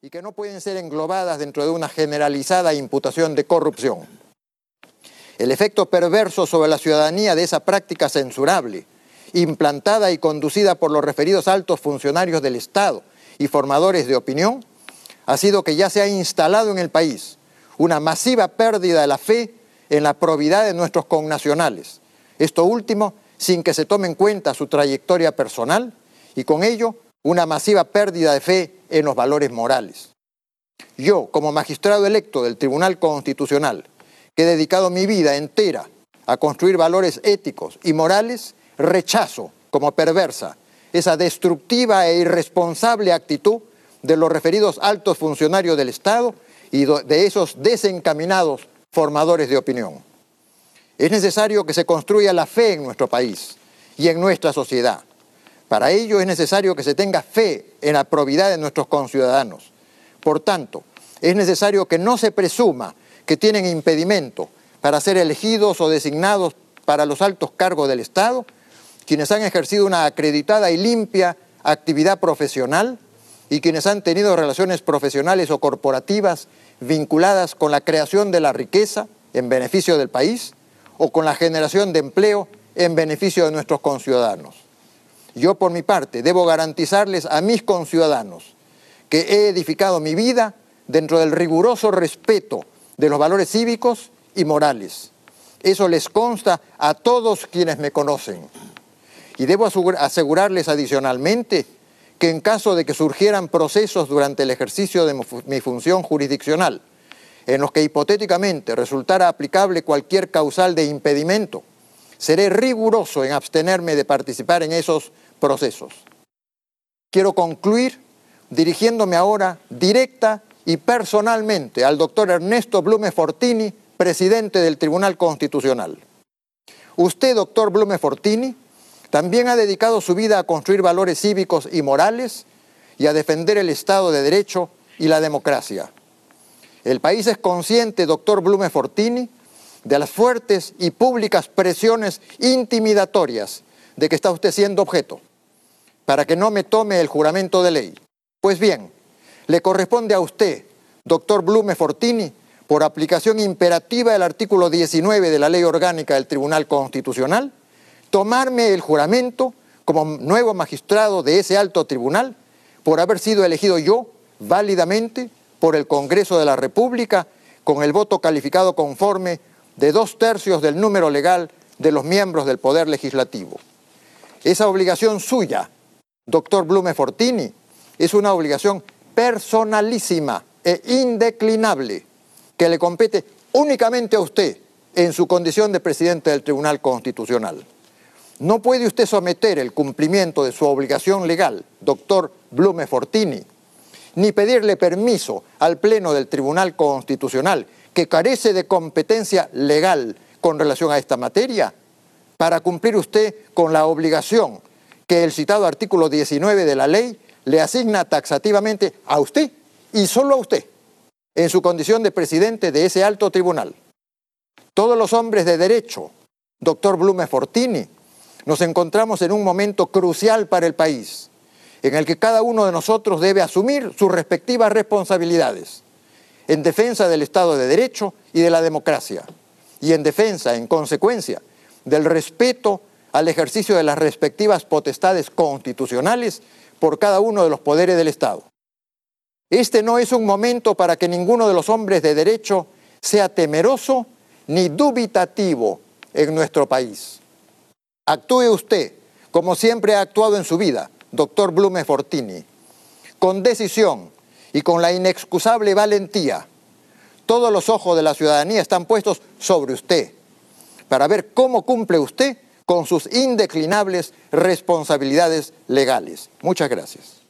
y que no pueden ser englobadas dentro de una generalizada imputación de corrupción. El efecto perverso sobre la ciudadanía de esa práctica censurable, implantada y conducida por los referidos altos funcionarios del Estado y formadores de opinión, ha sido que ya se ha instalado en el país una masiva pérdida de la fe en la probidad de nuestros connacionales. Esto último sin que se tome en cuenta su trayectoria personal y con ello una masiva pérdida de fe en los valores morales. Yo, como magistrado electo del Tribunal Constitucional, que he dedicado mi vida entera a construir valores éticos y morales, rechazo como perversa esa destructiva e irresponsable actitud de los referidos altos funcionarios del Estado y de esos desencaminados formadores de opinión. Es necesario que se construya la fe en nuestro país y en nuestra sociedad. Para ello es necesario que se tenga fe en la probidad de nuestros conciudadanos. Por tanto, es necesario que no se presuma que tienen impedimento para ser elegidos o designados para los altos cargos del Estado quienes han ejercido una acreditada y limpia actividad profesional y quienes han tenido relaciones profesionales o corporativas vinculadas con la creación de la riqueza en beneficio del país o con la generación de empleo en beneficio de nuestros conciudadanos. Yo, por mi parte, debo garantizarles a mis conciudadanos que he edificado mi vida dentro del riguroso respeto de los valores cívicos y morales. Eso les consta a todos quienes me conocen. Y debo asegurarles adicionalmente que en caso de que surgieran procesos durante el ejercicio de mi función jurisdiccional, en los que hipotéticamente resultara aplicable cualquier causal de impedimento, seré riguroso en abstenerme de participar en esos procesos. Quiero concluir dirigiéndome ahora directa y personalmente al doctor Ernesto Blume Fortini, presidente del Tribunal Constitucional. Usted, doctor Blume Fortini, también ha dedicado su vida a construir valores cívicos y morales y a defender el Estado de Derecho y la democracia. El país es consciente, doctor Blume Fortini, de las fuertes y públicas presiones intimidatorias de que está usted siendo objeto, para que no me tome el juramento de ley. Pues bien, le corresponde a usted, doctor Blume Fortini, por aplicación imperativa del artículo 19 de la Ley Orgánica del Tribunal Constitucional, tomarme el juramento como nuevo magistrado de ese alto tribunal por haber sido elegido yo válidamente por el Congreso de la República con el voto calificado conforme de dos tercios del número legal de los miembros del Poder Legislativo. Esa obligación suya, doctor Blume Fortini, es una obligación personalísima e indeclinable que le compete únicamente a usted en su condición de presidente del Tribunal Constitucional. No puede usted someter el cumplimiento de su obligación legal, doctor Blume Fortini, ni pedirle permiso al Pleno del Tribunal Constitucional, que carece de competencia legal con relación a esta materia, para cumplir usted con la obligación que el citado artículo 19 de la ley le asigna taxativamente a usted y solo a usted, en su condición de presidente de ese alto tribunal. Todos los hombres de derecho, doctor Blume Fortini, nos encontramos en un momento crucial para el país, en el que cada uno de nosotros debe asumir sus respectivas responsabilidades en defensa del Estado de Derecho y de la democracia, y en defensa, en consecuencia, del respeto al ejercicio de las respectivas potestades constitucionales por cada uno de los poderes del Estado. Este no es un momento para que ninguno de los hombres de derecho sea temeroso ni dubitativo en nuestro país. Actúe usted como siempre ha actuado en su vida, doctor Blume Fortini, con decisión y con la inexcusable valentía. Todos los ojos de la ciudadanía están puestos sobre usted para ver cómo cumple usted con sus indeclinables responsabilidades legales. Muchas gracias.